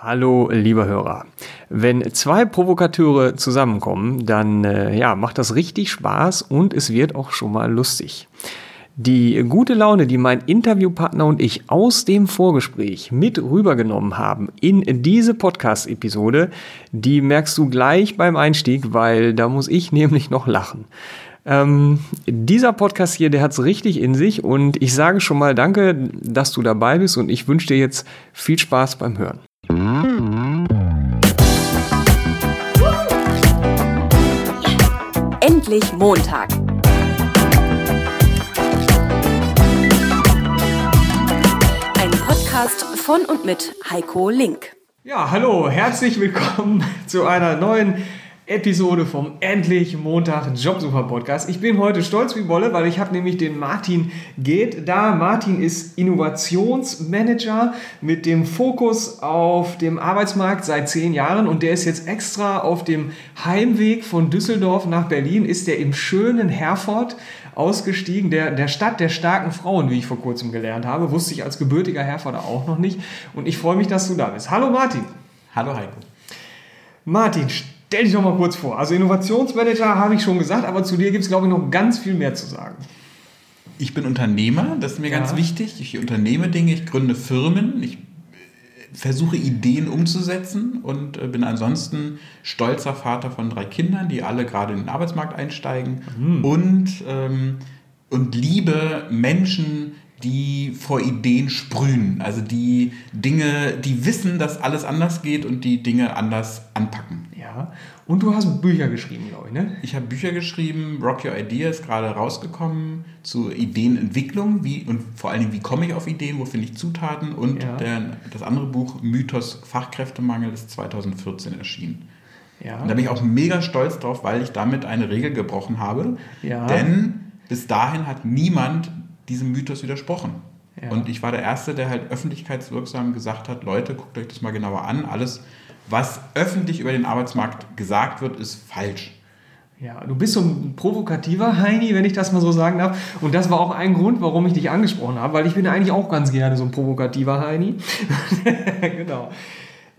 Hallo, lieber Hörer. Wenn zwei Provokateure zusammenkommen, dann äh, ja, macht das richtig Spaß und es wird auch schon mal lustig. Die gute Laune, die mein Interviewpartner und ich aus dem Vorgespräch mit rübergenommen haben in diese Podcast-Episode, die merkst du gleich beim Einstieg, weil da muss ich nämlich noch lachen. Ähm, dieser Podcast hier, der hat es richtig in sich und ich sage schon mal danke, dass du dabei bist und ich wünsche dir jetzt viel Spaß beim Hören. Endlich Montag. Ein Podcast von und mit Heiko Link. Ja, hallo, herzlich willkommen zu einer neuen Episode vom Endlich Montag Jobsucher Podcast. Ich bin heute stolz wie Wolle, weil ich habe nämlich den Martin Geht da. Martin ist Innovationsmanager mit dem Fokus auf dem Arbeitsmarkt seit zehn Jahren und der ist jetzt extra auf dem Heimweg von Düsseldorf nach Berlin, ist der im schönen Herford ausgestiegen, der, der Stadt der starken Frauen, wie ich vor kurzem gelernt habe. Wusste ich als gebürtiger Herforder auch noch nicht. Und ich freue mich, dass du da bist. Hallo Martin. Hallo Heiko. Martin, Stell dich doch mal kurz vor. Also Innovationsmanager habe ich schon gesagt, aber zu dir gibt es, glaube ich, noch ganz viel mehr zu sagen. Ich bin Unternehmer, das ist mir ja. ganz wichtig. Ich unternehme Dinge, ich gründe Firmen, ich äh, versuche Ideen umzusetzen und äh, bin ansonsten stolzer Vater von drei Kindern, die alle gerade in den Arbeitsmarkt einsteigen mhm. und, ähm, und liebe Menschen, die vor Ideen sprühen, also die Dinge, die wissen, dass alles anders geht und die Dinge anders anpacken. Ja, und du hast Bücher geschrieben, glaube ich, ne? Ich habe Bücher geschrieben, Rock Your Idea ist gerade rausgekommen zu Ideenentwicklung wie, und vor allen Dingen, wie komme ich auf Ideen, wo finde ich Zutaten und ja. der, das andere Buch Mythos Fachkräftemangel ist 2014 erschienen. Ja. Und da bin ich auch mega stolz drauf, weil ich damit eine Regel gebrochen habe. Ja. Denn bis dahin hat niemand diesem Mythos widersprochen. Ja. Und ich war der Erste, der halt öffentlichkeitswirksam gesagt hat, Leute, guckt euch das mal genauer an. Alles, was öffentlich über den Arbeitsmarkt gesagt wird, ist falsch. Ja, du bist so ein provokativer Heini, wenn ich das mal so sagen darf. Und das war auch ein Grund, warum ich dich angesprochen habe, weil ich bin eigentlich auch ganz gerne so ein provokativer Heini. genau.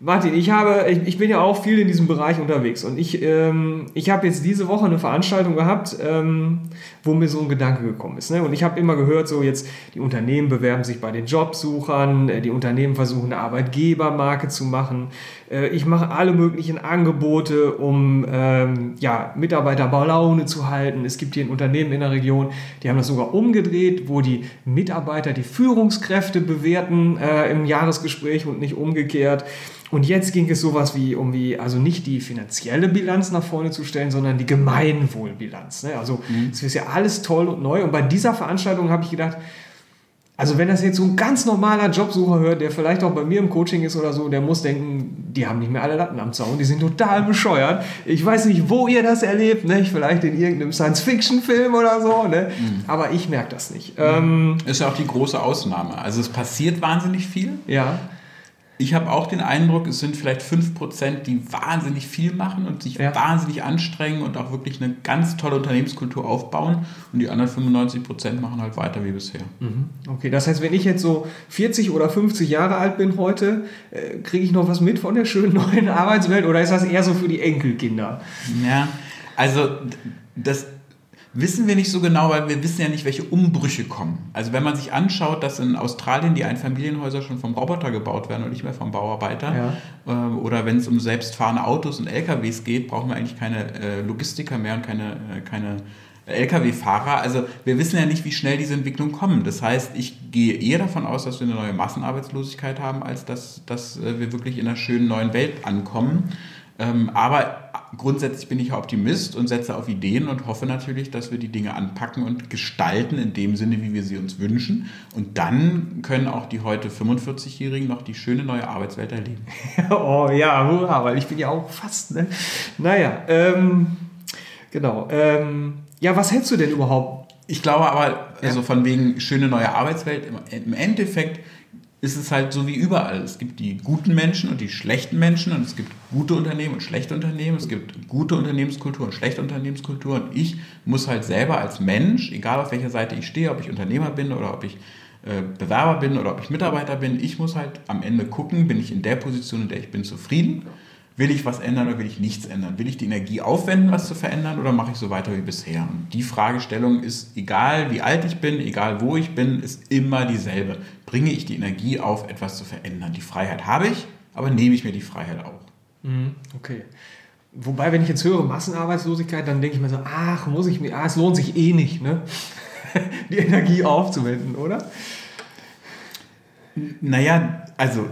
Martin, ich, habe, ich, ich, bin ja auch viel in diesem Bereich unterwegs und ich, ähm, ich habe jetzt diese Woche eine Veranstaltung gehabt, ähm, wo mir so ein Gedanke gekommen ist. Ne? Und ich habe immer gehört, so jetzt die Unternehmen bewerben sich bei den Jobsuchern, äh, die Unternehmen versuchen eine Arbeitgebermarke zu machen. Äh, ich mache alle möglichen Angebote, um ähm, ja, Mitarbeiter bei Laune zu halten. Es gibt hier ein Unternehmen in der Region, die haben das sogar umgedreht, wo die Mitarbeiter die Führungskräfte bewerten äh, im Jahresgespräch und nicht umgekehrt. Und jetzt ging es sowas wie, um wie, also nicht die finanzielle Bilanz nach vorne zu stellen, sondern die Gemeinwohlbilanz. Ne? Also mhm. es ist ja alles toll und neu. Und bei dieser Veranstaltung habe ich gedacht, also wenn das jetzt so ein ganz normaler Jobsucher hört, der vielleicht auch bei mir im Coaching ist oder so, der muss denken, die haben nicht mehr alle Latten am Zaun, die sind total bescheuert. Ich weiß nicht, wo ihr das erlebt, ne? vielleicht in irgendeinem Science-Fiction-Film oder so, ne? Mhm. aber ich merke das nicht. Mhm. Ähm, ist ja auch die große Ausnahme. Also es passiert wahnsinnig viel. Ja. Ich habe auch den Eindruck, es sind vielleicht 5%, die wahnsinnig viel machen und sich ja. wahnsinnig anstrengen und auch wirklich eine ganz tolle Unternehmenskultur aufbauen. Und die anderen 95% machen halt weiter wie bisher. Mhm. Okay, das heißt, wenn ich jetzt so 40 oder 50 Jahre alt bin heute, äh, kriege ich noch was mit von der schönen neuen Arbeitswelt oder ist das eher so für die Enkelkinder? Ja, also das wissen wir nicht so genau, weil wir wissen ja nicht, welche Umbrüche kommen. Also wenn man sich anschaut, dass in Australien die Einfamilienhäuser schon vom Roboter gebaut werden und nicht mehr vom Bauarbeiter, ja. äh, oder wenn es um selbstfahrende Autos und LKWs geht, brauchen wir eigentlich keine äh, Logistiker mehr und keine, äh, keine Lkw-Fahrer. Also wir wissen ja nicht, wie schnell diese Entwicklung kommen. Das heißt, ich gehe eher davon aus, dass wir eine neue Massenarbeitslosigkeit haben, als dass, dass äh, wir wirklich in einer schönen neuen Welt ankommen. Ähm, aber grundsätzlich bin ich Optimist und setze auf Ideen und hoffe natürlich, dass wir die Dinge anpacken und gestalten in dem Sinne, wie wir sie uns wünschen. Und dann können auch die heute 45-Jährigen noch die schöne neue Arbeitswelt erleben. oh ja, hurra, weil ich bin ja auch fast, ne? Naja, ähm, genau. Ähm, ja, was hältst du denn überhaupt? Ich glaube aber, also von wegen schöne neue Arbeitswelt, im Endeffekt ist es halt so wie überall. Es gibt die guten Menschen und die schlechten Menschen und es gibt gute Unternehmen und schlechte Unternehmen. Es gibt gute Unternehmenskultur und schlechte Unternehmenskultur. Und ich muss halt selber als Mensch, egal auf welcher Seite ich stehe, ob ich Unternehmer bin oder ob ich äh, Bewerber bin oder ob ich Mitarbeiter bin. Ich muss halt am Ende gucken, bin ich in der Position, in der ich bin, zufrieden? Will ich was ändern oder will ich nichts ändern? Will ich die Energie aufwenden, was zu verändern oder mache ich so weiter wie bisher? Und die Fragestellung ist, egal wie alt ich bin, egal wo ich bin, ist immer dieselbe. Bringe ich die Energie auf, etwas zu verändern? Die Freiheit habe ich, aber nehme ich mir die Freiheit auch. Mhm, okay. Wobei, wenn ich jetzt höre Massenarbeitslosigkeit, dann denke ich mir so, ach, muss ich mir, ah, es lohnt sich eh nicht, ne? die Energie aufzuwenden, oder? Naja, also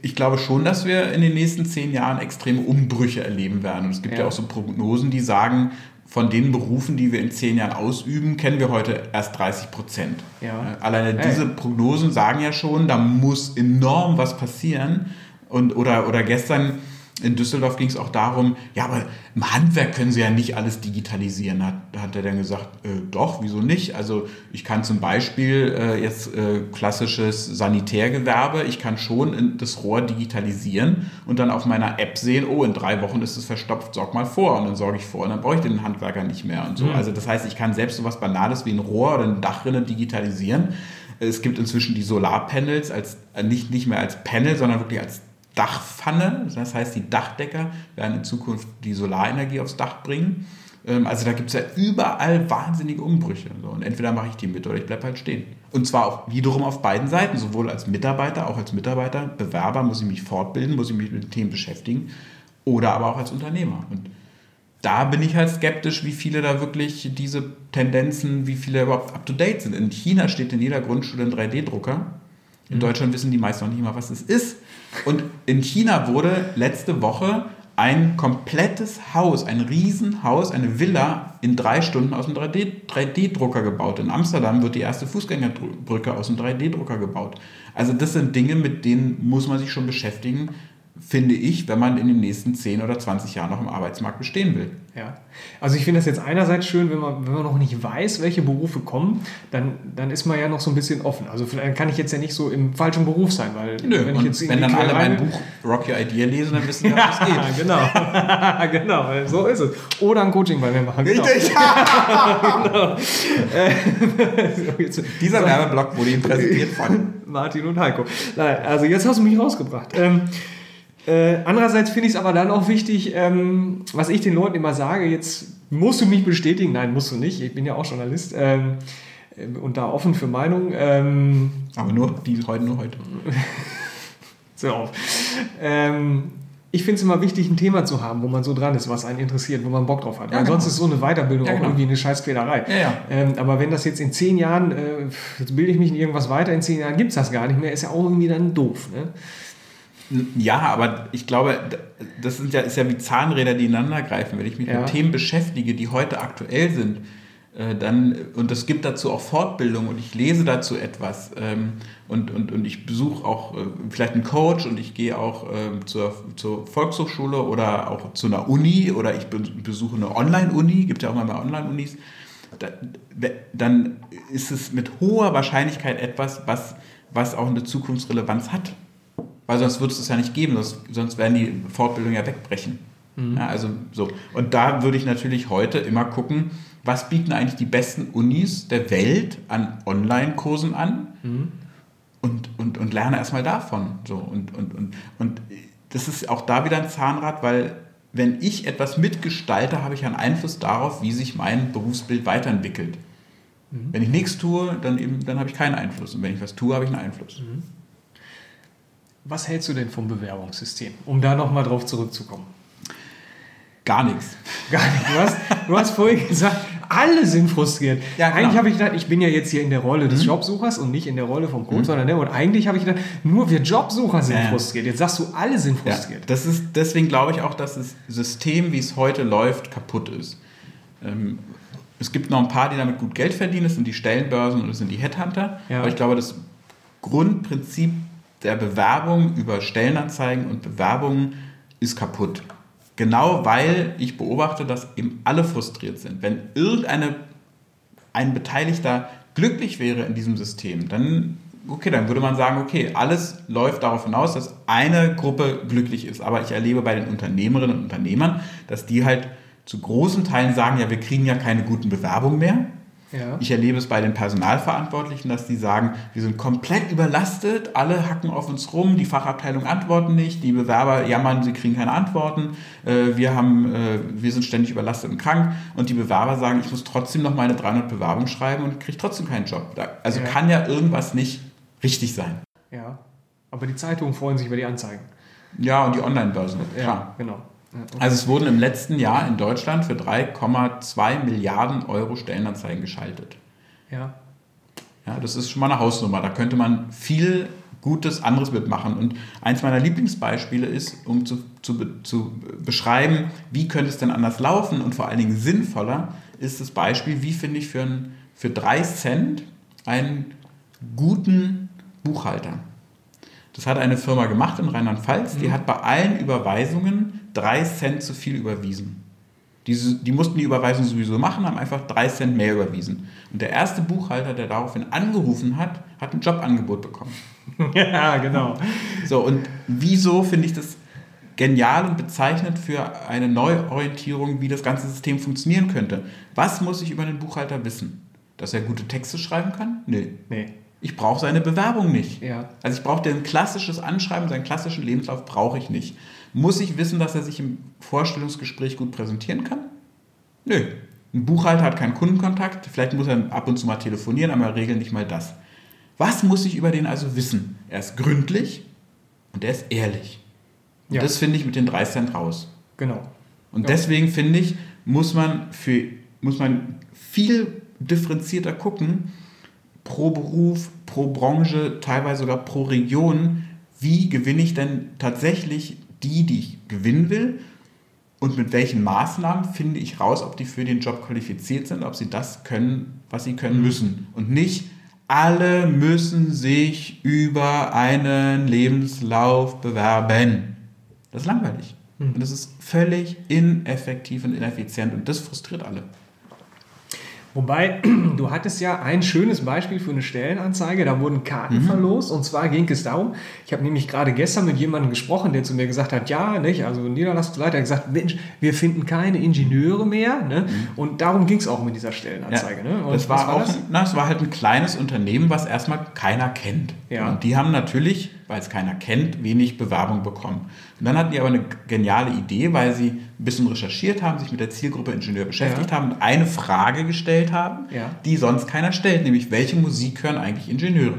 ich glaube schon, dass wir in den nächsten zehn Jahren extreme Umbrüche erleben werden. Und es gibt ja, ja auch so Prognosen, die sagen, von den Berufen, die wir in zehn Jahren ausüben, kennen wir heute erst 30 Prozent. Ja. Alleine hey. diese Prognosen sagen ja schon, da muss enorm was passieren. Und, oder, oder gestern in Düsseldorf ging es auch darum, ja, aber im Handwerk können sie ja nicht alles digitalisieren. Hat, hat er dann gesagt, äh, doch, wieso nicht? Also ich kann zum Beispiel äh, jetzt äh, klassisches Sanitärgewerbe, ich kann schon das Rohr digitalisieren und dann auf meiner App sehen, oh, in drei Wochen ist es verstopft, sorg mal vor. Und dann sorge ich vor und dann brauche ich den Handwerker nicht mehr und so. Mhm. Also das heißt, ich kann selbst so was Banales wie ein Rohr oder eine Dachrinne digitalisieren. Es gibt inzwischen die Solarpanels als äh, nicht, nicht mehr als Panel, sondern wirklich als Dachpfanne. Das heißt, die Dachdecker werden in Zukunft die Solarenergie aufs Dach bringen. Ähm, also da gibt es ja überall wahnsinnige Umbrüche. Und entweder mache ich die mit oder ich bleibe halt stehen. Und zwar auch wiederum auf beiden Seiten, sowohl als Mitarbeiter, auch als Mitarbeiter, Bewerber muss ich mich fortbilden, muss ich mich mit den Themen beschäftigen, oder aber auch als Unternehmer. Und da bin ich halt skeptisch, wie viele da wirklich diese Tendenzen, wie viele überhaupt up-to-date sind. In China steht in jeder Grundschule ein 3D-Drucker. In mhm. Deutschland wissen die meisten noch nicht mal, was es ist. Und in China wurde letzte Woche ein komplettes Haus, ein Riesenhaus, eine Villa in drei Stunden aus einem 3D-Drucker gebaut. In Amsterdam wird die erste Fußgängerbrücke aus einem 3D-Drucker gebaut. Also das sind Dinge, mit denen muss man sich schon beschäftigen, finde ich, wenn man in den nächsten 10 oder 20 Jahren noch im Arbeitsmarkt bestehen will. Ja, also ich finde das jetzt einerseits schön, wenn man, wenn man noch nicht weiß, welche Berufe kommen, dann, dann ist man ja noch so ein bisschen offen. Also vielleicht kann ich jetzt ja nicht so im falschen Beruf sein, weil Nö, wenn ich jetzt wenn dann alle mein Buch Rock Your Idea lesen, dann wissen wir, was ja, geht. genau, genau, so ist es. Oder ein Coaching bei mir machen. Genau. Richtig. genau. Dieser Werbeblock wurde Ihnen präsentiert von Martin und Heiko. Nein, also jetzt hast du mich rausgebracht. Ähm, äh, andererseits finde ich es aber dann auch wichtig, ähm, was ich den Leuten immer sage, jetzt musst du mich bestätigen, nein, musst du nicht, ich bin ja auch Journalist ähm, äh, und da offen für Meinung. Ähm, aber nur, die heute, nur heute. so auf. Ähm, ich finde es immer wichtig, ein Thema zu haben, wo man so dran ist, was einen interessiert, wo man Bock drauf hat. Ja, genau. sonst ist so eine Weiterbildung ja, auch genau. irgendwie eine Scheißquälerei. Ja, ähm, aber wenn das jetzt in zehn Jahren, äh, jetzt bilde ich mich in irgendwas weiter, in zehn Jahren gibt es das gar nicht mehr, ist ja auch irgendwie dann doof. Ne? Ja, aber ich glaube, das sind ja, ist ja wie Zahnräder, die ineinander greifen. Wenn ich mich ja. mit Themen beschäftige, die heute aktuell sind, äh, dann, und es gibt dazu auch Fortbildung und ich lese dazu etwas ähm, und, und, und ich besuche auch äh, vielleicht einen Coach und ich gehe auch ähm, zur, zur Volkshochschule oder auch zu einer Uni oder ich besuche eine Online-Uni, gibt ja auch mal Online-Unis, dann ist es mit hoher Wahrscheinlichkeit etwas, was, was auch eine Zukunftsrelevanz hat. Weil sonst würde es das ja nicht geben, sonst, sonst werden die Fortbildungen ja wegbrechen. Mhm. Ja, also so. Und da würde ich natürlich heute immer gucken, was bieten eigentlich die besten Unis der Welt an Online-Kursen an mhm. und, und, und lerne erstmal davon. So. Und, und, und, und das ist auch da wieder ein Zahnrad, weil wenn ich etwas mitgestalte, habe ich einen Einfluss darauf, wie sich mein Berufsbild weiterentwickelt. Mhm. Wenn ich nichts tue, dann, eben, dann habe ich keinen Einfluss. Und wenn ich was tue, habe ich einen Einfluss. Mhm. Was hältst du denn vom Bewerbungssystem, um da nochmal drauf zurückzukommen? Gar nichts. Gar nichts. Du hast, du hast vorhin gesagt, alle sind frustriert. Ja, eigentlich habe ich gedacht, ich bin ja jetzt hier in der Rolle des mhm. Jobsuchers und nicht in der Rolle vom Coach, mhm. sondern ne, und eigentlich habe ich gedacht, nur wir Jobsucher sind ja. frustriert. Jetzt sagst du, alle sind frustriert. Ja, das ist, deswegen glaube ich auch, dass das System, wie es heute läuft, kaputt ist. Ähm, es gibt noch ein paar, die damit gut Geld verdienen, das sind die Stellenbörsen und das sind die Headhunter. Ja. Aber ich glaube, das Grundprinzip der Bewerbung über Stellenanzeigen und Bewerbungen ist kaputt. Genau weil ich beobachte, dass eben alle frustriert sind. Wenn irgendeine ein Beteiligter glücklich wäre in diesem System, dann okay, dann würde man sagen, okay, alles läuft darauf hinaus, dass eine Gruppe glücklich ist. Aber ich erlebe bei den Unternehmerinnen und Unternehmern, dass die halt zu großen Teilen sagen, ja, wir kriegen ja keine guten Bewerbungen mehr. Ja. Ich erlebe es bei den Personalverantwortlichen, dass die sagen, wir sind komplett überlastet, alle hacken auf uns rum, die Fachabteilung antworten nicht, die Bewerber jammern, sie kriegen keine Antworten, äh, wir, haben, äh, wir sind ständig überlastet und krank und die Bewerber sagen, ich muss trotzdem noch meine 300 Bewerbungen schreiben und kriege trotzdem keinen Job. Also Ja. kann ja irgendwas nicht richtig sein. Ja. Aber die Zeitungen freuen sich über die Anzeigen. Ja, und die Online-Börsen, klar. genau. Okay. Also es wurden im letzten Jahr in Deutschland für 3,2 Milliarden Euro Stellenanzeigen geschaltet. ja. Ja, das ist schon mal eine Hausnummer. Da könnte man viel Gutes anderes mitmachen. Und eins meiner Lieblingsbeispiele ist, um zu, zu, zu beschreiben, wie könnte es denn anders laufen und vor allen Dingen sinnvoller, ist das Beispiel, wie finde ich für, ein, für drei Cent einen guten Buchhalter. Das hat eine Firma gemacht in Rheinland-Pfalz, die hat bei allen Überweisungen drei Cent zu viel überwiesen. Diese, die mussten die Überweisung sowieso machen, haben einfach drei Cent mehr überwiesen. Und der erste Buchhalter, der daraufhin angerufen hat, hat ein Jobangebot bekommen. ja, genau. So, und wieso finde ich das genial und bezeichnend für eine Neuorientierung, wie das ganze System funktionieren könnte? Was muss ich über den Buchhalter wissen? Dass er gute Texte schreiben kann? Nee. Nee. Ich brauche seine Bewerbung nicht. Ja. Also ich brauche ein klassisches Anschreiben, seinen klassischen Lebenslauf brauche ich nicht. Muss ich wissen, dass er sich im Vorstellungsgespräch gut präsentieren kann? Nö. Ein Buchhalter hat keinen Kundenkontakt, vielleicht muss er ab und zu mal telefonieren, aber in der Regel nicht mal das. Was muss ich über den also wissen? Er ist gründlich und er ist ehrlich. Und Ja. das finde ich mit den 3 Cent raus. Genau. Und Ja. deswegen finde ich, muss man, für, muss man viel differenzierter gucken, pro Beruf, pro Branche, teilweise sogar pro Region, wie gewinne ich denn tatsächlich die, die ich gewinnen will und mit welchen Maßnahmen finde ich raus, ob die für den Job qualifiziert sind, ob sie das können, was sie können müssen. Und nicht, alle müssen sich über einen Lebenslauf bewerben. Das ist langweilig. Und das ist völlig ineffektiv und ineffizient und das frustriert alle. Wobei, du hattest ja ein schönes Beispiel für eine Stellenanzeige, da wurden Karten Mhm. verlost und zwar ging es darum, ich habe nämlich gerade gestern mit jemandem gesprochen, der zu mir gesagt hat, ja, nicht, also Niederlassungsleiter hat gesagt, Mensch, wir finden keine Ingenieure mehr ne? und darum ging es auch mit dieser Stellenanzeige. Ne? Und Mhm. das was war, auch, das? Na, es war halt ein kleines Unternehmen, was erstmal keiner kennt. Ja. Und die haben natürlich, weil es keiner kennt, wenig Bewerbung bekommen. Und dann hatten die aber eine geniale Idee, weil sie ein bisschen recherchiert haben, sich mit der Zielgruppe Ingenieur beschäftigt Ja. haben und eine Frage gestellt haben, Ja. die sonst keiner stellt, nämlich welche Musik hören eigentlich Ingenieure?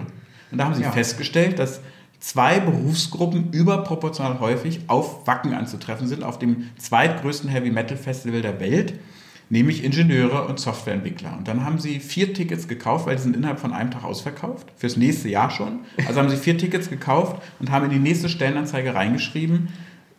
Und da haben sie Ja. festgestellt, dass zwei Berufsgruppen überproportional häufig auf Wacken anzutreffen sind, auf dem zweitgrößten Heavy Metal Festival der Welt, nämlich Ingenieure und Softwareentwickler. Und dann haben sie vier Tickets gekauft, weil die sind innerhalb von einem Tag ausverkauft, fürs nächste Jahr schon. Also haben sie vier Tickets gekauft und haben in die nächste Stellenanzeige reingeschrieben,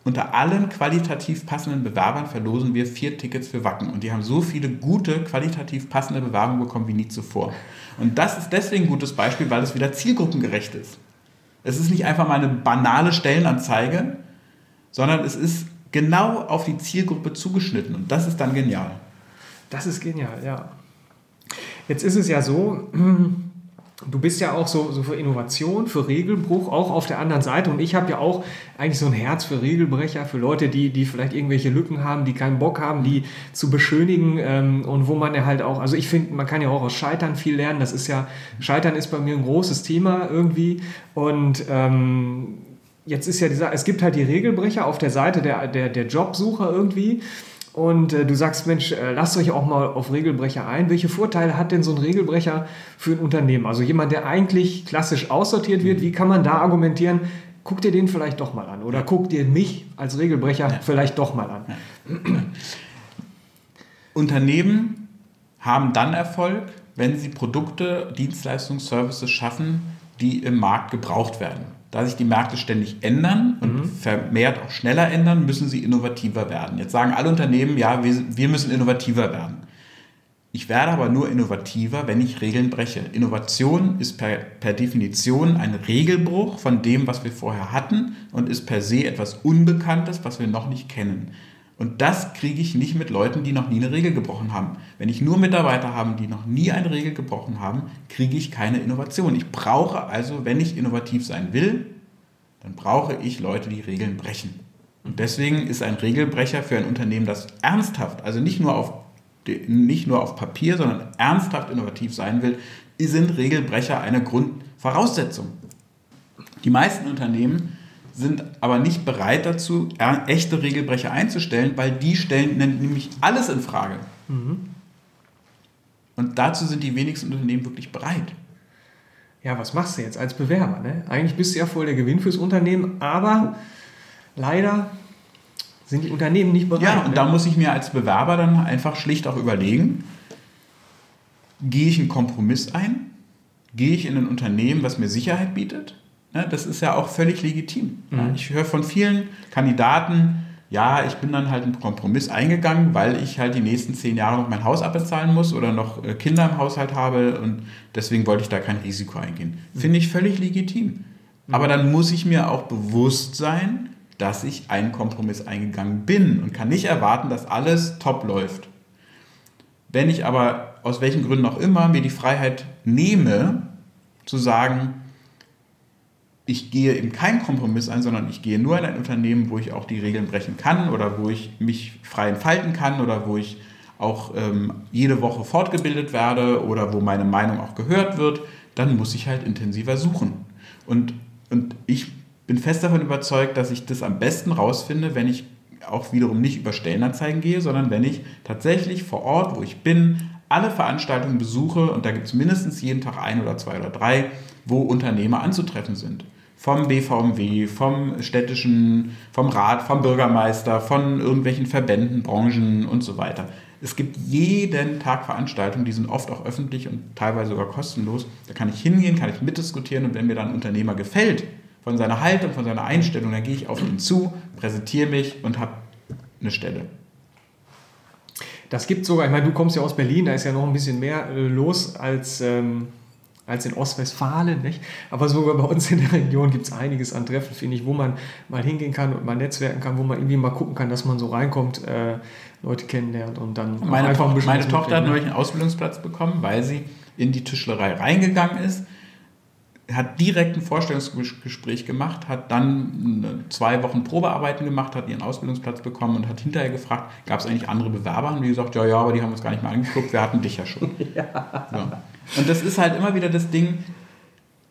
unter allen qualitativ passenden Bewerbern verlosen wir vier Tickets für Wacken. Und die haben so viele gute, qualitativ passende Bewerbungen bekommen wie nie zuvor. Und das ist deswegen ein gutes Beispiel, weil es wieder zielgruppengerecht ist. Es ist nicht einfach mal eine banale Stellenanzeige, sondern es ist genau auf die Zielgruppe zugeschnitten. Und das ist dann genial. Das ist genial, ja. Jetzt ist es ja so, du bist ja auch so, so für Innovation, für Regelbruch, auch auf der anderen Seite. Und ich habe ja auch eigentlich so ein Herz für Regelbrecher, für Leute, die, die vielleicht irgendwelche Lücken haben, die keinen Bock haben, die zu beschönigen ähm, und wo man ja halt auch, also ich finde, man kann ja auch aus Scheitern viel lernen. Das ist ja, Scheitern ist bei mir ein großes Thema irgendwie. Und ähm, jetzt ist ja dieser, es gibt halt die Regelbrecher auf der Seite der, der, der Jobsucher irgendwie. Und äh, du sagst, Mensch, äh, lasst euch auch mal auf Regelbrecher ein. Welche Vorteile hat denn so ein Regelbrecher für ein Unternehmen? Also jemand, der eigentlich klassisch aussortiert wird, wie kann man da argumentieren? Guck dir den vielleicht doch mal an. Oder guck dir mich als Regelbrecher vielleicht doch mal an. Unternehmen haben dann Erfolg, wenn sie Produkte, Dienstleistungen, Services schaffen, die im Markt gebraucht werden. Da sich die Märkte ständig ändern und vermehrt auch schneller ändern, müssen sie innovativer werden. Jetzt sagen alle Unternehmen, ja, wir, wir müssen innovativer werden. Ich werde aber nur innovativer, wenn ich Regeln breche. Innovation ist per, per Definition ein Regelbruch von dem, was wir vorher hatten und ist per se etwas Unbekanntes, was wir noch nicht kennen. Und das kriege ich nicht mit Leuten, die noch nie eine Regel gebrochen haben. Wenn ich nur Mitarbeiter habe, die noch nie eine Regel gebrochen haben, kriege ich keine Innovation. Ich brauche also, wenn ich innovativ sein will, dann brauche ich Leute, die Regeln brechen. Und deswegen ist ein Regelbrecher für ein Unternehmen, das ernsthaft, also nicht nur auf nicht nur auf Papier, sondern ernsthaft innovativ sein will, sind Regelbrecher eine Grundvoraussetzung. Die meisten Unternehmen sind aber nicht bereit dazu, echte Regelbrecher einzustellen, weil die stellen nämlich alles in Frage. Mhm. Und dazu sind die wenigsten Unternehmen wirklich bereit. Ja, was machst du jetzt als Bewerber? Ne? Eigentlich bist du ja voll der Gewinn fürs Unternehmen, aber leider sind die Unternehmen nicht bereit. Ja, und ne? da muss ich mir als Bewerber dann einfach schlicht auch überlegen, gehe ich einen Kompromiss ein? Gehe ich in ein Unternehmen, was mir Sicherheit bietet? Ne, das ist ja auch völlig legitim. Mhm. Ich höre von vielen Kandidaten, ja, ich bin dann halt einen Kompromiss eingegangen, weil ich halt die nächsten zehn Jahre noch mein Haus abbezahlen muss oder noch äh, Kinder im Haushalt habe und deswegen wollte ich da kein Risiko eingehen. Mhm. Finde ich völlig legitim. Mhm. Aber dann muss ich mir auch bewusst sein, dass ich einen Kompromiss eingegangen bin und kann nicht erwarten, dass alles top läuft. Wenn ich aber aus welchen Gründen auch immer mir die Freiheit nehme, zu sagen, ich gehe eben keinen Kompromiss ein, sondern ich gehe nur in ein Unternehmen, wo ich auch die Regeln brechen kann oder wo ich mich frei entfalten kann oder wo ich auch ähm, jede Woche fortgebildet werde oder wo meine Meinung auch gehört wird, dann muss ich halt intensiver suchen. Und, und ich bin fest davon überzeugt, dass ich das am besten rausfinde, wenn ich auch wiederum nicht über Stellenanzeigen gehe, sondern wenn ich tatsächlich vor Ort, wo ich bin, alle Veranstaltungen besuche und da gibt es mindestens jeden Tag ein oder zwei oder drei, wo Unternehmer anzutreffen sind vom BVMW, vom städtischen, vom Rat, vom Bürgermeister, von irgendwelchen Verbänden, Branchen und so weiter. Es gibt jeden Tag Veranstaltungen, die sind oft auch öffentlich und teilweise sogar kostenlos. Da kann ich hingehen, kann ich mitdiskutieren und wenn mir dann ein Unternehmer gefällt, von seiner Haltung, von seiner Einstellung, dann gehe ich auf ihn zu, präsentiere mich und habe eine Stelle. Das gibt sogar, ich meine, du kommst ja aus Berlin, da ist ja noch ein bisschen mehr äh, los als ähm, als in Ostwestfalen. Nicht? Aber sogar bei uns in der Region gibt es einiges an Treffen, finde ich, wo man mal hingehen kann und mal netzwerken kann, wo man irgendwie mal gucken kann, dass man so reinkommt, äh, Leute kennenlernt und dann meine einfach ein bisschen Meine Tochter hat neulich einen Ausbildungsplatz bekommen, weil sie in die Tischlerei reingegangen ist hat direkt ein Vorstellungsgespräch gemacht, hat dann zwei Wochen Probearbeiten gemacht, hat ihren Ausbildungsplatz bekommen und hat hinterher gefragt, gab es eigentlich andere Bewerber? Und die gesagt, ja, ja, aber die haben uns gar nicht mal angeguckt, wir hatten dich ja schon. Ja. So. Und das ist halt immer wieder das Ding,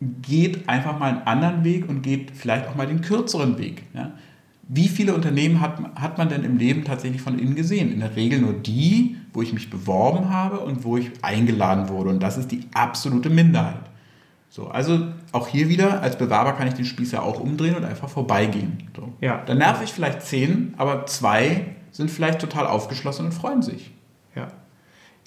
geht einfach mal einen anderen Weg und geht vielleicht auch mal den kürzeren Weg. Ja? Wie viele Unternehmen hat, hat man denn im Leben tatsächlich von innen gesehen? In der Regel nur die, wo ich mich beworben habe und wo ich eingeladen wurde. Und das ist die absolute Minderheit. So, also auch hier wieder, als Bewerber kann ich den Spieß ja auch umdrehen und einfach vorbeigehen. So. Ja. Dann nerv ich vielleicht zehn, aber zwei sind vielleicht total aufgeschlossen und freuen sich. Ja.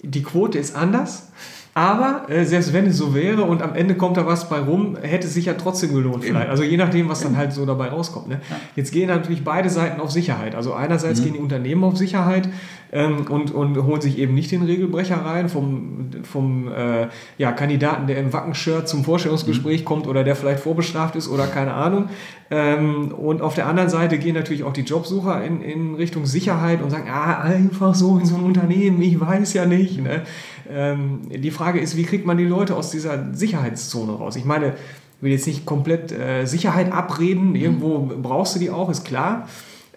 Die Quote ist anders. Aber äh, selbst wenn es so wäre und am Ende kommt da was bei rum, hätte es sich ja trotzdem gelohnt vielleicht. Also je nachdem, was dann halt so dabei rauskommt. Ne? Jetzt gehen natürlich beide Seiten auf Sicherheit. Also einerseits mhm. gehen die Unternehmen auf Sicherheit ähm, und, und holen sich eben nicht den Regelbrecher rein vom, vom äh, ja, Kandidaten, der im Wackenshirt zum Vorstellungsgespräch mhm. kommt oder der vielleicht vorbestraft ist oder keine Ahnung. Ähm, und auf der anderen Seite gehen natürlich auch die Jobsucher in, in Richtung Sicherheit und sagen, ah, einfach so in so ein Unternehmen, ich weiß ja nicht. Ne? Ähm, die Frage ist, wie kriegt man die Leute aus dieser Sicherheitszone raus? Ich meine, ich will jetzt nicht komplett äh, Sicherheit abreden, irgendwo brauchst du die auch, ist klar.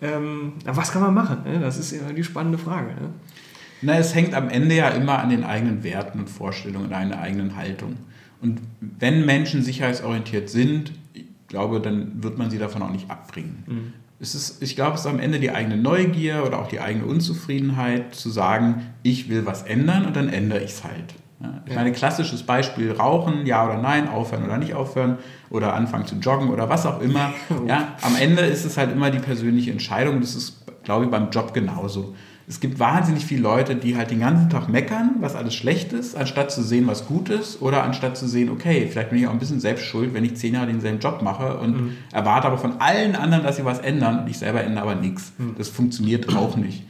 Ähm, was kann man machen? Ne? Das ist ja die spannende Frage. Ne? Na, es hängt am Ende ja immer an den eigenen Werten und Vorstellungen, an der eigenen Haltung. Und wenn Menschen sicherheitsorientiert sind, ich glaube, dann wird man sie davon auch nicht abbringen. Mhm es ist, ich glaube, es ist am Ende die eigene Neugier oder auch die eigene Unzufriedenheit zu sagen, ich will was ändern und dann ändere ich es halt. Ich ja. meine, klassisches Beispiel, Rauchen, ja oder nein, aufhören oder nicht aufhören oder anfangen zu joggen oder was auch immer. Ja, am Ende ist es halt immer die persönliche Entscheidung. Das ist, glaube ich, beim Job genauso es gibt wahnsinnig viele Leute, die halt den ganzen Tag meckern, was alles schlecht ist, anstatt zu sehen, was gut ist, oder anstatt zu sehen, okay, vielleicht bin ich auch ein bisschen selbst schuld, wenn ich zehn Jahre denselben Job mache und mhm. erwarte aber von allen anderen, dass sie was ändern und ich selber ändere aber nichts. Mhm. Das funktioniert auch nicht.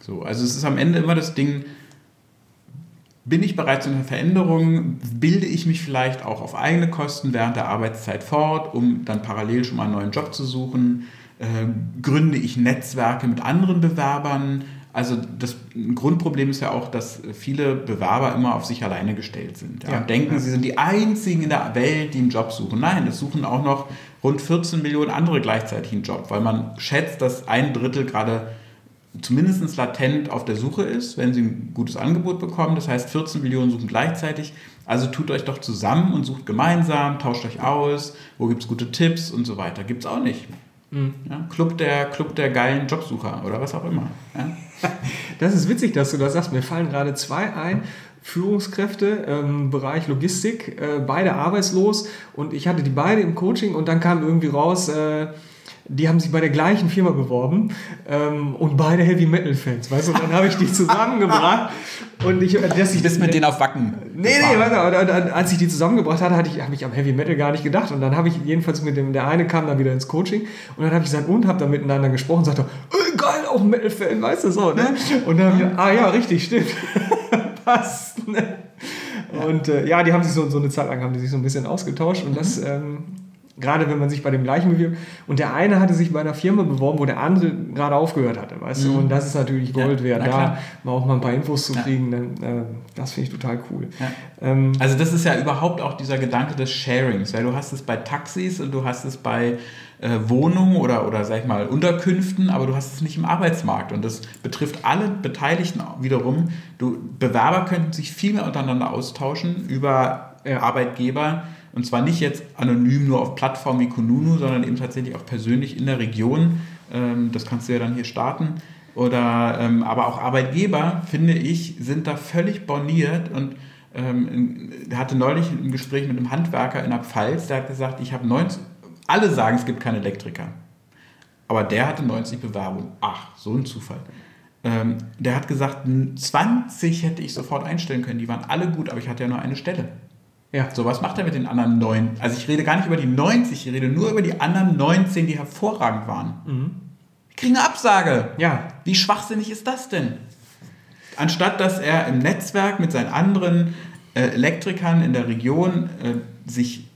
So, also es ist am Ende immer das Ding, bin ich bereit zu einer Veränderung? Bilde ich mich vielleicht auch auf eigene Kosten während der Arbeitszeit fort, um dann parallel schon mal einen neuen Job zu suchen? Äh, gründe ich Netzwerke mit anderen Bewerbern? Also das Grundproblem ist ja auch, dass viele Bewerber immer auf sich alleine gestellt sind. Ja, ja. denken, sie sind die einzigen in der Welt, die einen Job suchen. Nein, es suchen auch noch rund 14 Millionen andere gleichzeitig einen Job, weil man schätzt, dass ein Drittel gerade zumindest latent auf der Suche ist, wenn sie ein gutes Angebot bekommen. Das heißt, 14 Millionen suchen gleichzeitig. Also tut euch doch zusammen und sucht gemeinsam, tauscht euch aus, wo gibt es gute Tipps und so weiter. Gibt es auch nicht. Mhm. Ja, Club, der, Club der geilen Jobsucher oder was auch immer. Ja? Das ist witzig, dass du das sagst. Mir fallen gerade zwei ein. Führungskräfte im Bereich Logistik, äh, beide arbeitslos und ich hatte die beide im Coaching und dann kam irgendwie raus, äh, die haben sich bei der gleichen Firma beworben ähm, und beide Heavy Metal Fans, weißt du? Und dann habe ich die zusammengebracht und ich, dass ich das mit denen auf Wacken. Nee, nee, warte, als ich die zusammengebracht hatte, hatte ich, habe ich am Heavy Metal gar nicht gedacht und dann habe ich jedenfalls mit dem, der eine kam dann wieder ins Coaching und dann habe ich gesagt und habe dann miteinander gesprochen und sagte, äh, geil, auch Metal Fan, weißt du so, ne? Und dann habe ich, ah ja, richtig, stimmt, passt, ne? Und äh, ja, die haben sich so, so eine Zeit lang haben die sich so ein bisschen ausgetauscht und das ähm, Gerade wenn man sich bei dem gleichen bewirbt. Und der eine hatte sich bei einer Firma beworben, wo der andere gerade aufgehört hatte, weißt mhm. du? Und das ist natürlich Gold ja, wert, da mal auch mal ein paar Infos zu kriegen. Dann, äh, das finde ich total cool. Ja. Ähm, also das ist ja überhaupt auch dieser Gedanke des Sharings, weil du hast es bei Taxis und du hast es bei äh, Wohnungen oder, oder sag ich mal Unterkünften, aber du hast es nicht im Arbeitsmarkt. Und das betrifft alle Beteiligten wiederum. Du, Bewerber könnten sich viel mehr untereinander austauschen über ja. Arbeitgeber und zwar nicht jetzt anonym nur auf Plattformen wie Kununu, sondern eben tatsächlich auch persönlich in der Region. Ähm, das kannst du ja dann hier starten. Oder, ähm, aber auch Arbeitgeber, finde ich, sind da völlig borniert und ähm, hatte neulich ein Gespräch mit einem Handwerker in der Pfalz, der hat gesagt, ich habe 90, alle sagen, es gibt keinen Elektriker. Aber der hatte 90 Bewerbungen. Ach, so ein Zufall. Ähm, der hat gesagt, 20 hätte ich sofort einstellen können, die waren alle gut, aber ich hatte ja nur eine Stelle. Ja. So, was macht er mit den anderen neun? Also ich rede gar nicht über die 90, ich rede nur über die anderen 19, die hervorragend waren. Mhm. Die kriegen eine Absage. Ja. Wie schwachsinnig ist das denn? Anstatt dass er im Netzwerk mit seinen anderen äh, Elektrikern in der Region äh, sich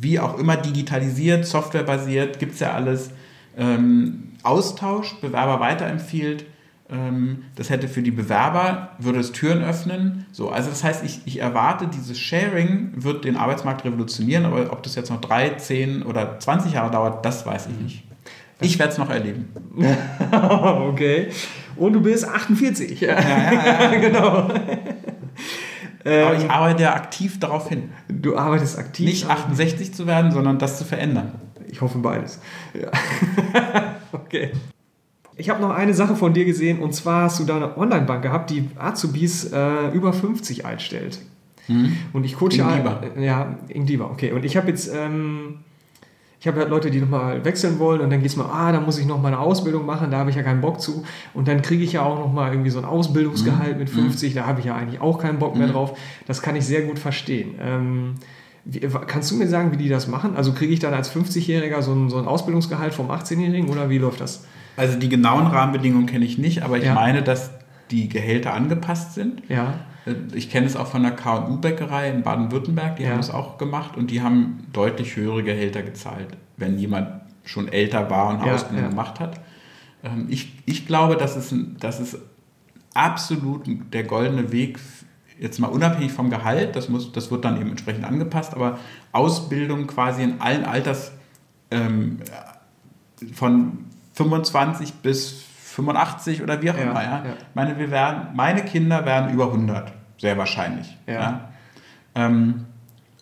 wie auch immer digitalisiert, softwarebasiert, gibt es ja alles, ähm, austauscht, Bewerber weiterempfiehlt, ähm, das hätte für die Bewerber, würde es Türen öffnen. So, also das heißt, ich, ich erwarte, dieses Sharing wird den Arbeitsmarkt revolutionieren, aber ob das jetzt noch drei, zehn oder 20 Jahre dauert, das weiß ich nicht. Ich werde es noch erleben. okay. Und du bist 48. Ja, ja, ja. genau. Aber ich ähm, arbeite ja aktiv darauf hin. Du arbeitest aktiv? Nicht 68 zu werden, sondern das zu verändern. Ich hoffe beides. Ja. okay. Ich habe noch eine Sache von dir gesehen und zwar hast du da eine Online-Bank gehabt, die Azubis äh, über 50 einstellt. Mhm. Und ich coache ja. Ja, Ingdiba, okay. Und ich habe jetzt. Ähm, ich habe halt Leute, die nochmal wechseln wollen und dann geht es mal, ah, da muss ich noch mal eine Ausbildung machen, da habe ich ja keinen Bock zu. Und dann kriege ich ja auch nochmal irgendwie so ein Ausbildungsgehalt mhm. mit 50, da habe ich ja eigentlich auch keinen Bock mehr mhm. drauf. Das kann ich sehr gut verstehen. Ähm, wie, kannst du mir sagen, wie die das machen? Also kriege ich dann als 50-Jähriger so ein, so ein Ausbildungsgehalt vom 18-Jährigen oder wie läuft das? Also die genauen Rahmenbedingungen kenne ich nicht, aber ich ja. meine, dass die Gehälter angepasst sind. Ja. Ich kenne es auch von der KU-Bäckerei in Baden-Württemberg, die ja. haben es auch gemacht und die haben deutlich höhere Gehälter gezahlt, wenn jemand schon älter war und ja, Ausbildung ja. gemacht hat. Ähm, ich, ich glaube, das ist, das ist absolut der goldene Weg, jetzt mal unabhängig vom Gehalt, das, muss, das wird dann eben entsprechend angepasst, aber Ausbildung quasi in allen Alters ähm, von 25 bis 85 oder wie auch immer. Ja, ja. Meine, wir werden, meine Kinder werden über 100, sehr wahrscheinlich. Ja. Ähm,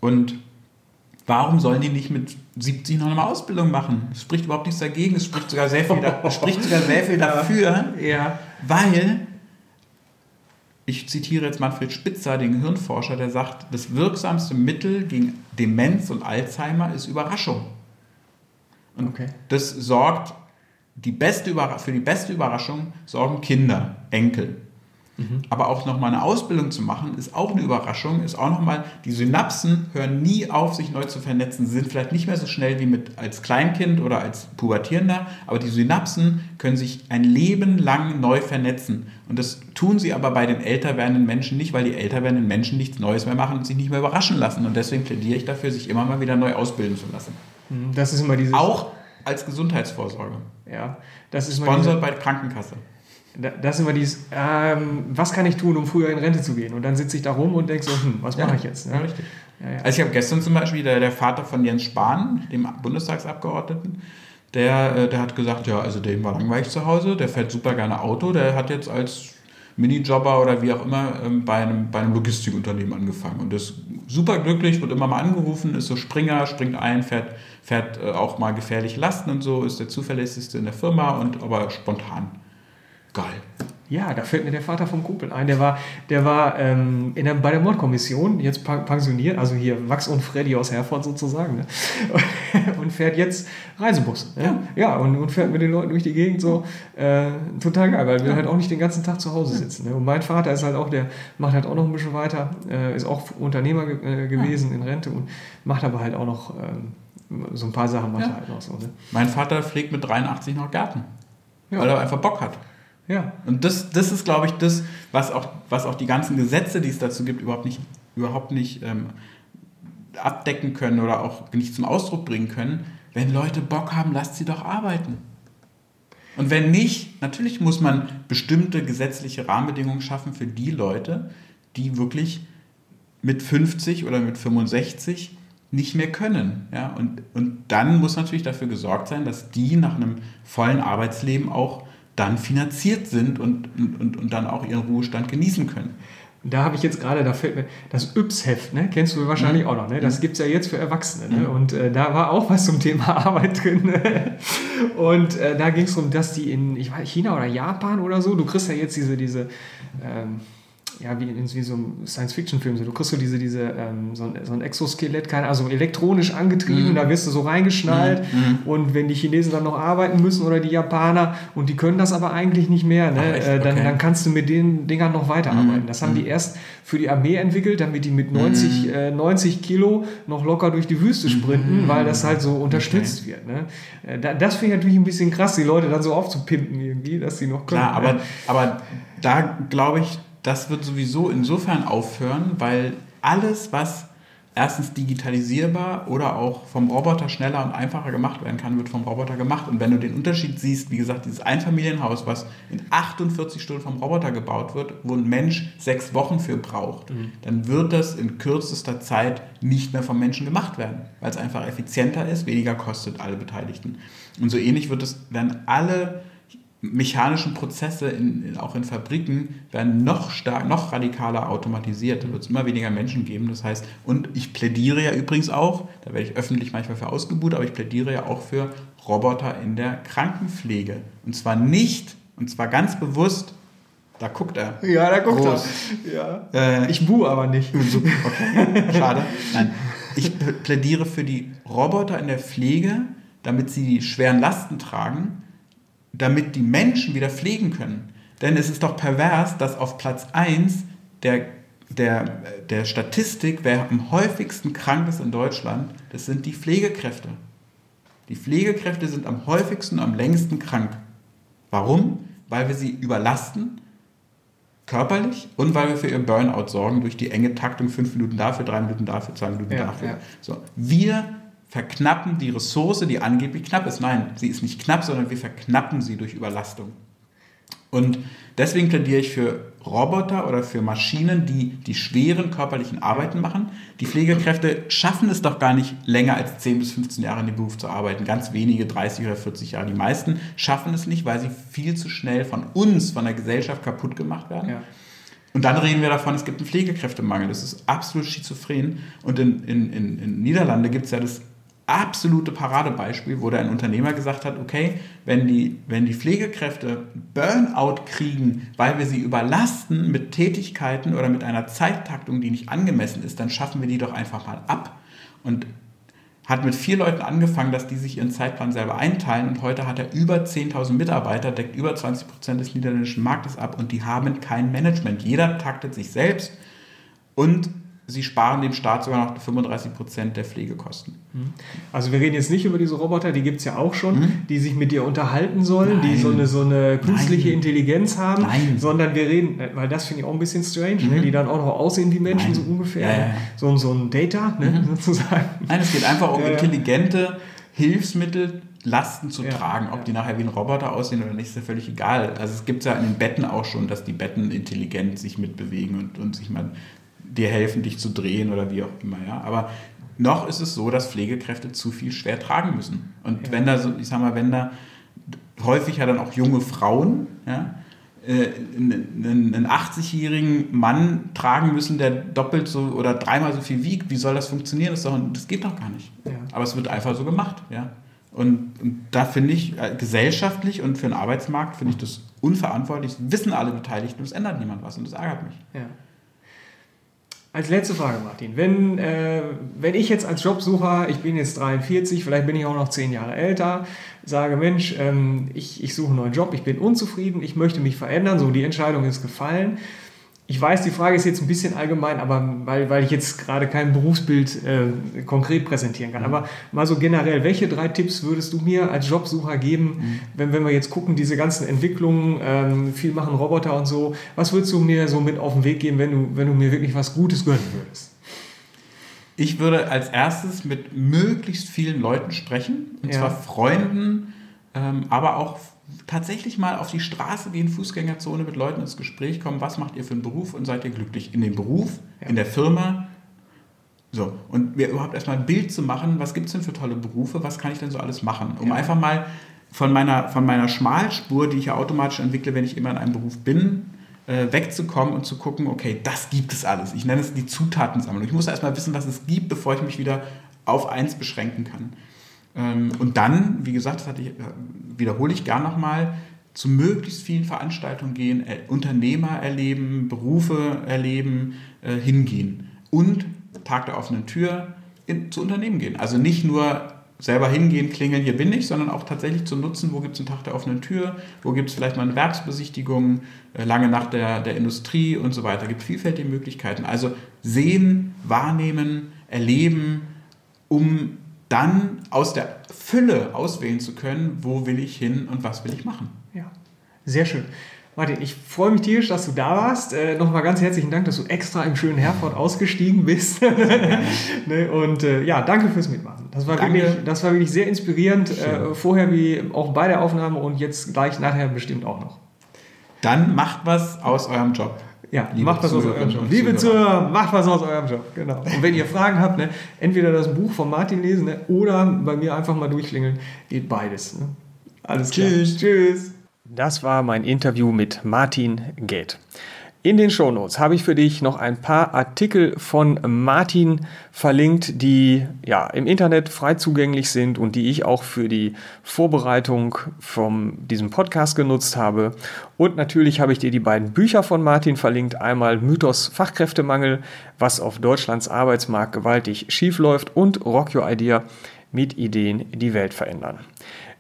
und warum sollen die nicht mit 70 noch eine Ausbildung machen? Es spricht überhaupt nichts dagegen, es spricht sogar sehr viel, da, spricht sogar sehr viel dafür, weil, ich zitiere jetzt Manfred Spitzer, den Gehirnforscher, der sagt, das wirksamste Mittel gegen Demenz und Alzheimer ist Überraschung. Und okay. das sorgt die beste für die beste Überraschung sorgen Kinder, Enkel. Mhm. Aber auch nochmal eine Ausbildung zu machen, ist auch eine Überraschung, ist auch nochmal, die Synapsen hören nie auf, sich neu zu vernetzen. Sie sind vielleicht nicht mehr so schnell wie mit als Kleinkind oder als Pubertierender, aber die Synapsen können sich ein Leben lang neu vernetzen. Und das tun sie aber bei den älter werdenden Menschen nicht, weil die älter werdenden Menschen nichts Neues mehr machen und sich nicht mehr überraschen lassen. Und deswegen plädiere ich dafür, sich immer mal wieder neu ausbilden zu lassen. Mhm, das ist immer dieses. Auch als Gesundheitsvorsorge. Ja, das ist Sponsor bei der Das ist immer dieses, ähm, was kann ich tun, um früher in Rente zu gehen? Und dann sitze ich da rum und denke so, hm, was mache ich jetzt? Ne? Ja, richtig. Ja, ja. Also ich habe gestern zum Beispiel der, der Vater von Jens Spahn, dem Bundestagsabgeordneten, der, äh, der hat gesagt, ja, also dem war langweilig zu Hause, der fährt super gerne Auto, der hat jetzt als Minijobber oder wie auch immer ähm, bei, einem, bei einem Logistikunternehmen angefangen und ist super glücklich, wird immer mal angerufen, ist so Springer, springt ein, fährt, fährt äh, auch mal gefährliche Lasten und so, ist der zuverlässigste in der Firma und aber spontan. Geil. Ja, da fällt mir der Vater vom Kumpel ein. Der war, der war ähm, in der, bei der Mordkommission jetzt pensioniert, also hier Wachs und Freddy aus Herford sozusagen, ne? und fährt jetzt Reisebus. Ne? Ja, ja und, und, fährt mit den Leuten durch die Gegend so. Äh, total geil, weil wir ja. halt auch nicht den ganzen Tag zu Hause sitzen. Ne? Und mein Vater ist halt auch, der macht halt auch noch ein bisschen weiter, äh, ist auch Unternehmer ge äh, gewesen ja. in Rente und macht aber halt auch noch ähm, so ein paar Sachen macht er halt noch so. Ne? Mein Vater pflegt mit 83 noch Garten, weil er einfach Bock hat. Ja. Und das, das ist, glaube ich, das, was auch, was auch die ganzen Gesetze, die es dazu gibt, überhaupt nicht, überhaupt nicht ähm, abdecken können oder auch nicht zum Ausdruck bringen können. Wenn Leute Bock haben, lasst sie doch arbeiten. Und wenn nicht, natürlich muss man bestimmte gesetzliche Rahmenbedingungen schaffen für die Leute, die wirklich mit 50 oder mit 65 nicht mehr können. Ja? Und, und dann muss natürlich dafür gesorgt sein, dass die nach einem vollen Arbeitsleben auch dann finanziert sind und, und, und dann auch ihren Ruhestand genießen können. Da habe ich jetzt gerade, da fällt mir das Yps-Heft, ne? kennst du wahrscheinlich mhm. auch noch. Ne? Das mhm. gibt es ja jetzt für Erwachsene. Ne? Mhm. Und äh, da war auch was zum Thema Arbeit drin. Und äh, da ging es darum, dass die in ich weiß, China oder Japan oder so, du kriegst ja jetzt diese, diese ähm, ja, wie in wie so einem Science-Fiction-Film. So, du kriegst so diese, diese, ähm, so, ein, so ein Exoskelett, keine, also elektronisch angetrieben, mm. da wirst du so reingeschnallt. Mm. Und wenn die Chinesen dann noch arbeiten müssen oder die Japaner und die können das aber eigentlich nicht mehr, ne, Ach, äh, dann, okay. dann kannst du mit den Dingern noch weiterarbeiten. Mm. Das haben die erst für die Armee entwickelt, damit die mit 90, äh, 90 Kilo noch locker durch die Wüste sprinten, weil das halt so unterstützt okay. wird. Ne? Äh, das finde ich natürlich ein bisschen krass, die Leute dann so aufzupimpen irgendwie, dass sie noch können. Klar, aber, aber da glaube ich, das wird sowieso insofern aufhören, weil alles, was erstens digitalisierbar oder auch vom Roboter schneller und einfacher gemacht werden kann, wird vom Roboter gemacht. Und wenn du den Unterschied siehst, wie gesagt, dieses Einfamilienhaus, was in 48 Stunden vom Roboter gebaut wird, wo ein Mensch sechs Wochen für braucht, mhm. dann wird das in kürzester Zeit nicht mehr vom Menschen gemacht werden, weil es einfach effizienter ist, weniger kostet alle Beteiligten. Und so ähnlich wird es, werden alle mechanischen Prozesse in, auch in Fabriken werden noch stark, noch radikaler automatisiert. Da wird es immer weniger Menschen geben. Das heißt, und ich plädiere ja übrigens auch, da werde ich öffentlich manchmal für ausgebucht, aber ich plädiere ja auch für Roboter in der Krankenpflege. Und zwar nicht, und zwar ganz bewusst, da guckt er. Ja, da guckt Groß. er. Ja. Äh, ich buhe aber nicht. Okay, schade. Nein. Ich plädiere für die Roboter in der Pflege, damit sie die schweren Lasten tragen damit die Menschen wieder pflegen können. Denn es ist doch pervers, dass auf Platz 1 der, der, der Statistik, wer am häufigsten krank ist in Deutschland, das sind die Pflegekräfte. Die Pflegekräfte sind am häufigsten, am längsten krank. Warum? Weil wir sie überlasten, körperlich, und weil wir für ihr Burnout sorgen durch die enge Taktung, fünf Minuten dafür, drei Minuten dafür, zwei Minuten ja, dafür. Ja. So, wir verknappen die Ressource, die angeblich knapp ist. Nein, sie ist nicht knapp, sondern wir verknappen sie durch Überlastung. Und deswegen plädiere ich für Roboter oder für Maschinen, die die schweren körperlichen Arbeiten machen. Die Pflegekräfte schaffen es doch gar nicht länger als 10 bis 15 Jahre in dem Beruf zu arbeiten. Ganz wenige, 30 oder 40 Jahre. Die meisten schaffen es nicht, weil sie viel zu schnell von uns, von der Gesellschaft kaputt gemacht werden. Ja. Und dann reden wir davon, es gibt einen Pflegekräftemangel. Das ist absolut schizophren. Und in, in, in, in Niederlande gibt es ja das absolute Paradebeispiel, wo da ein Unternehmer gesagt hat, okay, wenn die, wenn die Pflegekräfte Burnout kriegen, weil wir sie überlasten mit Tätigkeiten oder mit einer Zeittaktung, die nicht angemessen ist, dann schaffen wir die doch einfach mal ab. Und hat mit vier Leuten angefangen, dass die sich ihren Zeitplan selber einteilen und heute hat er über 10.000 Mitarbeiter, deckt über 20 Prozent des niederländischen Marktes ab und die haben kein Management. Jeder taktet sich selbst und sie sparen dem Staat sogar noch 35 Prozent der Pflegekosten. Mhm. Also wir reden jetzt nicht über diese Roboter, die gibt es ja auch schon, mhm. die sich mit dir unterhalten sollen, Nein. die so eine, so eine künstliche Nein. Intelligenz haben, Nein. sondern wir reden, äh, weil das finde ich auch ein bisschen strange, ne, mhm. ne, die dann auch noch aussehen wie Menschen so ungefähr, ja, ja. So, so ein Data ne, mhm. sozusagen. Nein, es geht einfach um intelligente Hilfsmittel, Lasten zu ja, tragen. Ob ja. die nachher wie ein Roboter aussehen oder nicht, ist ja völlig egal. Also es gibt ja in den Betten auch schon, dass die Betten intelligent sich mitbewegen und, und sich mal dir helfen, dich zu drehen oder wie auch immer. Ja? Aber noch ist es so, dass Pflegekräfte zu viel schwer tragen müssen. Und ja. wenn da so, ich sag mal, wenn da häufig ja dann auch junge Frauen, ja, äh, einen 80-jährigen Mann tragen müssen, der doppelt so oder dreimal so viel wiegt. Wie soll das funktionieren? Das, doch, das geht doch gar nicht. Ja. Aber es wird einfach so gemacht. Ja? Und, und da finde ich, äh, gesellschaftlich und für den Arbeitsmarkt finde ich das unverantwortlich. Das wissen alle Beteiligten und es ändert niemand was und das ärgert mich. Ja. Als letzte Frage, Martin. Wenn, äh, wenn ich jetzt als Jobsucher, ich bin jetzt 43, vielleicht bin ich auch noch 10 Jahre älter, sage, Mensch, ähm, ich, ich suche einen neuen Job, ich bin unzufrieden, ich möchte mich verändern, so die Entscheidung ist gefallen ich weiß, die Frage ist jetzt ein bisschen allgemein, aber weil, weil ich jetzt gerade kein Berufsbild äh, konkret präsentieren kann. Mhm. Aber mal so generell, welche drei Tipps würdest du mir als Jobsucher geben, mhm. wenn, wenn wir jetzt gucken, diese ganzen Entwicklungen, ähm, viel machen Roboter und so, was würdest du mir so mit auf den Weg geben, wenn du, wenn du mir wirklich was Gutes gönnen würdest? Ich würde als erstes mit möglichst vielen Leuten sprechen, und ja. zwar Freunden, ähm, aber auch tatsächlich mal auf die Straße gehen, Fußgängerzone mit Leuten ins Gespräch kommen, was macht ihr für einen Beruf und seid ihr glücklich in dem Beruf, ja. in der Firma. So, und mir überhaupt erstmal ein Bild zu machen, was gibt es denn für tolle Berufe, was kann ich denn so alles machen, um ja. einfach mal von meiner, von meiner Schmalspur, die ich ja automatisch entwickle, wenn ich immer in einem Beruf bin, äh, wegzukommen und zu gucken, okay, das gibt es alles. Ich nenne es die Zutatensammlung. Ich muss erstmal wissen, was es gibt, bevor ich mich wieder auf eins beschränken kann. Ähm, und dann, wie gesagt, das ich, äh, wiederhole ich gern nochmal, zu möglichst vielen Veranstaltungen gehen, äh, Unternehmer erleben, Berufe erleben, äh, hingehen. Und Tag der offenen Tür in, zu Unternehmen gehen. Also nicht nur selber hingehen, klingeln, hier bin ich, sondern auch tatsächlich zu nutzen, wo gibt es einen Tag der offenen Tür, wo gibt es vielleicht mal eine Werksbesichtigung, äh, lange nach der, der Industrie und so weiter. Es gibt vielfältige Möglichkeiten. Also sehen, wahrnehmen, erleben, um dann aus der Fülle auswählen zu können, wo will ich hin und was will ich machen. Ja, sehr schön. Martin, ich freue mich tierisch, dass du da warst. Äh, Nochmal ganz herzlichen Dank, dass du extra im schönen Herford ausgestiegen bist. ne? Und äh, ja, danke fürs Mitmachen. Das war, wirklich, das war wirklich sehr inspirierend. Äh, vorher wie auch bei der Aufnahme und jetzt gleich nachher bestimmt auch noch. Dann macht was aus eurem Job. Ja, Liebe macht was aus eurem Job. Liebe Zuhörer, macht was aus eurem Job. Genau. Und wenn ihr Fragen habt, ne, entweder das Buch von Martin lesen ne, oder bei mir einfach mal durchklingeln. Geht beides. Ne? Alles klar. Tschüss. Tschüss. Das war mein Interview mit Martin Gate. In den Shownotes habe ich für dich noch ein paar Artikel von Martin verlinkt, die ja im Internet frei zugänglich sind und die ich auch für die Vorbereitung von diesem Podcast genutzt habe. Und natürlich habe ich dir die beiden Bücher von Martin verlinkt. Einmal Mythos Fachkräftemangel, was auf Deutschlands Arbeitsmarkt gewaltig schief läuft und Rock Your Idea mit Ideen die Welt verändern.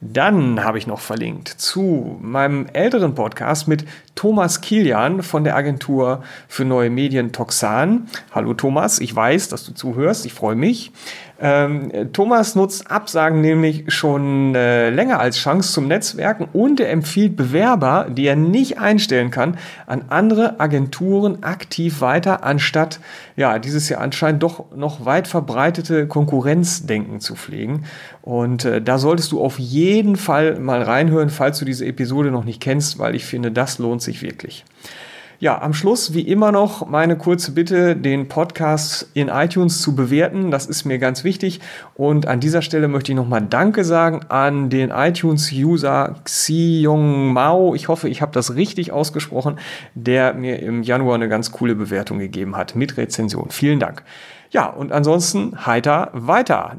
Dann habe ich noch verlinkt zu meinem älteren Podcast mit Thomas Kilian von der Agentur für neue Medien Toxan. Hallo Thomas, ich weiß, dass du zuhörst, ich freue mich. Ähm, Thomas nutzt Absagen nämlich schon äh, länger als Chance zum Netzwerken und er empfiehlt Bewerber, die er nicht einstellen kann, an andere Agenturen aktiv weiter, anstatt ja dieses Jahr anscheinend doch noch weit verbreitete Konkurrenzdenken zu pflegen. Und äh, da solltest du auf jeden Fall mal reinhören, falls du diese Episode noch nicht kennst, weil ich finde, das lohnt sich wirklich. Ja, am Schluss wie immer noch meine kurze Bitte, den Podcast in iTunes zu bewerten. Das ist mir ganz wichtig. Und an dieser Stelle möchte ich nochmal Danke sagen an den iTunes-User Xiong Mao. Ich hoffe, ich habe das richtig ausgesprochen, der mir im Januar eine ganz coole Bewertung gegeben hat mit Rezension. Vielen Dank. Ja, und ansonsten heiter weiter.